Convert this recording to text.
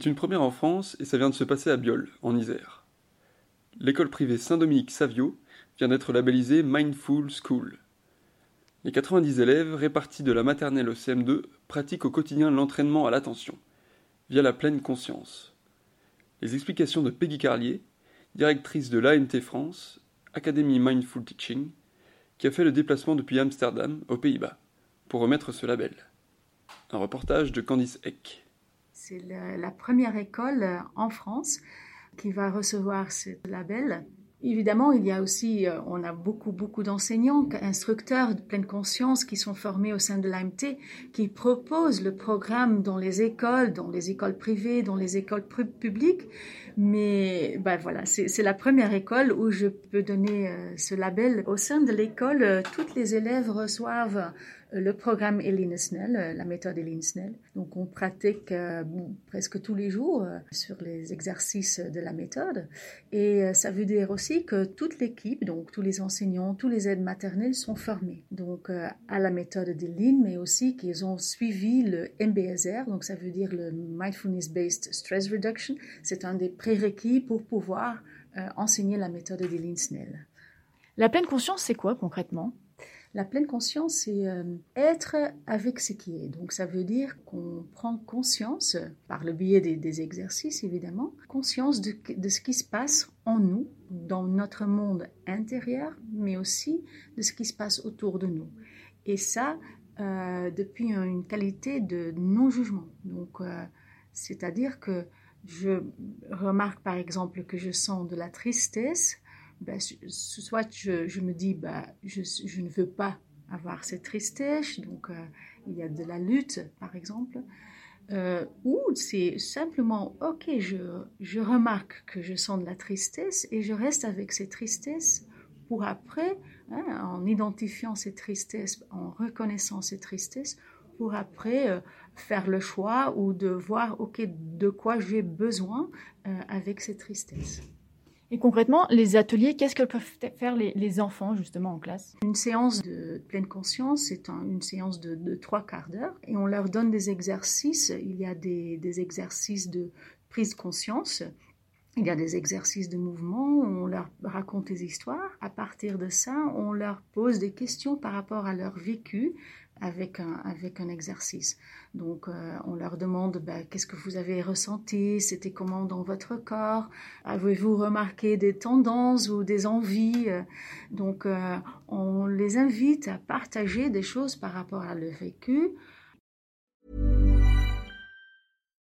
C'est une première en France et ça vient de se passer à Biol, en Isère. L'école privée Saint-Dominique Savio vient d'être labellisée Mindful School. Les 90 élèves répartis de la maternelle au CM2 pratiquent au quotidien l'entraînement à l'attention, via la pleine conscience. Les explications de Peggy Carlier, directrice de l'ANT France, Academy Mindful Teaching, qui a fait le déplacement depuis Amsterdam, aux Pays-Bas, pour remettre ce label. Un reportage de Candice Eck. C'est la première école euh, en France qui va recevoir ce label. Évidemment, il y a aussi, euh, on a beaucoup, beaucoup d'enseignants, instructeurs de pleine conscience qui sont formés au sein de l'AMT, qui proposent le programme dans les écoles, dans les écoles privées, dans les écoles publiques. Mais ben voilà, c'est la première école où je peux donner euh, ce label. Au sein de l'école, toutes les élèves reçoivent le programme Eline Snell, euh, la méthode Eline Snell. Donc on pratique euh, presque tous les jours euh, sur les exercices de la méthode. Et ça veut dire aussi que toute l'équipe, donc tous les enseignants, tous les aides maternelles sont formés donc à la méthode d'Eline, mais aussi qu'ils ont suivi le MBSR, donc ça veut dire le Mindfulness Based Stress Reduction. C'est un des prérequis pour pouvoir enseigner la méthode d'Eline Snell. La pleine conscience, c'est quoi concrètement? La pleine conscience, c'est euh, être avec ce qui est. Donc ça veut dire qu'on prend conscience, par le biais des, exercices évidemment, conscience de, ce qui se passe en nous, dans notre monde intérieur, mais aussi de ce qui se passe autour de nous. Et ça, euh, depuis une qualité de non-jugement. Donc, euh, c'est-à-dire que je remarque par exemple que je sens de la tristesse, ben, soit je, me dis, bah, je, je, ne veux pas avoir cette tristesse, donc euh, il y a de la lutte, par exemple, euh, ou c'est simplement, ok, je, je remarque que je sens de la tristesse et je reste avec cette tristesse pour après, hein, en identifiant cette tristesse, en reconnaissant cette tristesse, pour après euh, faire le choix ou de voir, ok, de quoi j'ai besoin avec cette tristesse. Et concrètement, les ateliers, qu'est-ce que peuvent faire les, enfants justement en classe? Une séance de pleine conscience, c'est une séance de, trois quarts d'heure et on leur donne des exercices. Il y a des, exercices de prise de conscience, il y a des exercices de mouvement, on leur raconte des histoires. À partir de ça, on leur pose des questions par rapport à leur vécu avec un, avec un exercice. Donc, euh, on leur demande ben, qu'est-ce que vous avez ressenti, c'était comment dans votre corps, avez-vous remarqué des tendances ou des envies? Euh, donc, euh, on les invite à partager des choses par rapport à leur vécu.